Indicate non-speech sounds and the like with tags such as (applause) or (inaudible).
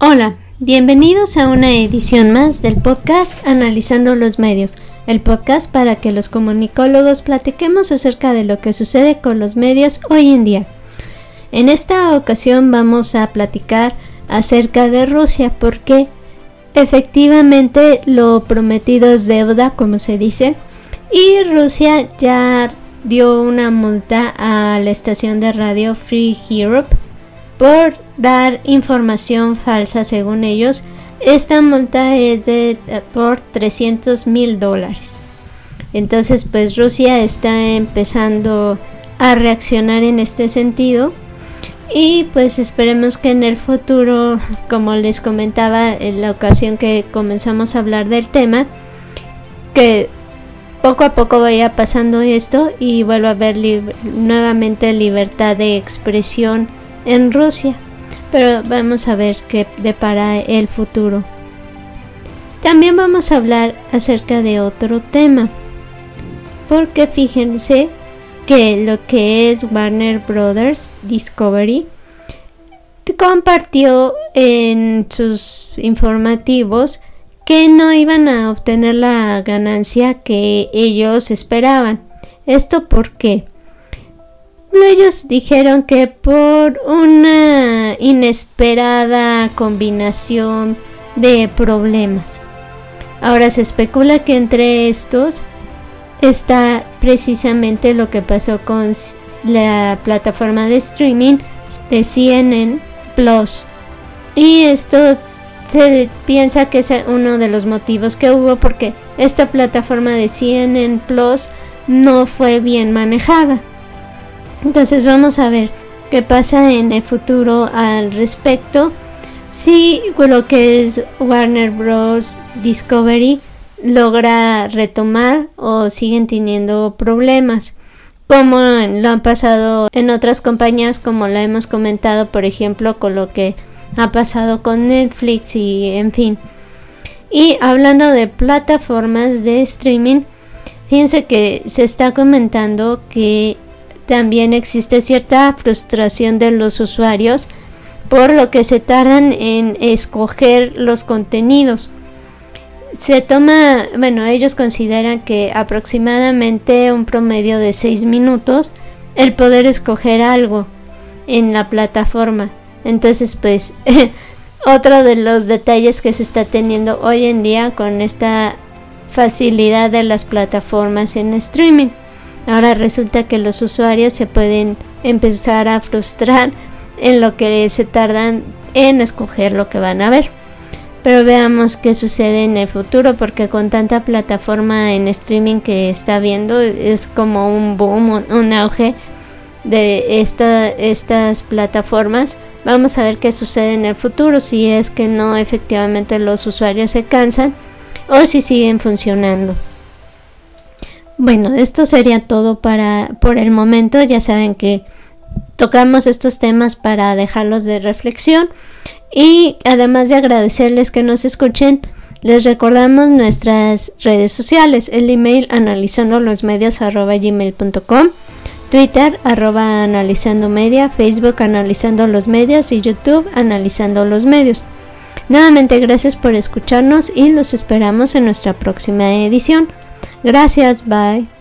Hola, bienvenidos a una edición más del podcast Analizando los Medios, el podcast para que los comunicólogos platiquemos acerca de lo que sucede con los medios hoy en día. En esta ocasión vamos a platicar acerca de Rusia porque efectivamente lo prometido es deuda, como se dice, y Rusia ya dio una multa a la estación de radio Free Europe por dar información falsa según ellos. Esta multa es de eh, por 300 mil dólares. Entonces pues Rusia está empezando a reaccionar en este sentido. Y pues esperemos que en el futuro, como les comentaba en la ocasión que comenzamos a hablar del tema, que poco a poco vaya pasando esto y vuelva a haber nuevamente libertad de expresión en Rusia. Pero vamos a ver qué depara el futuro. También vamos a hablar acerca de otro tema. Porque fíjense que lo que es Warner Brothers Discovery compartió en sus informativos que no iban a obtener la ganancia que ellos esperaban. ¿Esto por qué? Ellos dijeron que por una inesperada combinación de problemas. Ahora se especula que entre estos está precisamente lo que pasó con la plataforma de streaming de CNN Plus. Y esto se piensa que es uno de los motivos que hubo porque esta plataforma de CNN Plus no fue bien manejada. Entonces vamos a ver qué pasa en el futuro al respecto. Si lo que es Warner Bros. Discovery logra retomar o siguen teniendo problemas como lo han pasado en otras compañías como lo hemos comentado por ejemplo con lo que ha pasado con Netflix y en fin y hablando de plataformas de streaming fíjense que se está comentando que también existe cierta frustración de los usuarios por lo que se tardan en escoger los contenidos. Se toma, bueno, ellos consideran que aproximadamente un promedio de 6 minutos el poder escoger algo en la plataforma. Entonces, pues, (laughs) otro de los detalles que se está teniendo hoy en día con esta facilidad de las plataformas en streaming. Ahora resulta que los usuarios se pueden empezar a frustrar en lo que se tardan en escoger lo que van a ver. Pero veamos qué sucede en el futuro porque con tanta plataforma en streaming que está viendo es como un boom, un auge de estas plataformas. Vamos a ver qué sucede en el futuro, si es que no efectivamente los usuarios se cansan o si siguen funcionando. Bueno, esto sería todo para por el momento. Ya saben que tocamos estos temas para dejarlos de reflexión. Y además de agradecerles que nos escuchen, les recordamos nuestras redes sociales, el email analizando los medios arroba gmail.com, Twitter arroba analizando media, Facebook analizando los medios. Y YouTube analizando los medios. Nuevamente gracias por escucharnos y los esperamos en nuestra próxima edición. Gracias, bye.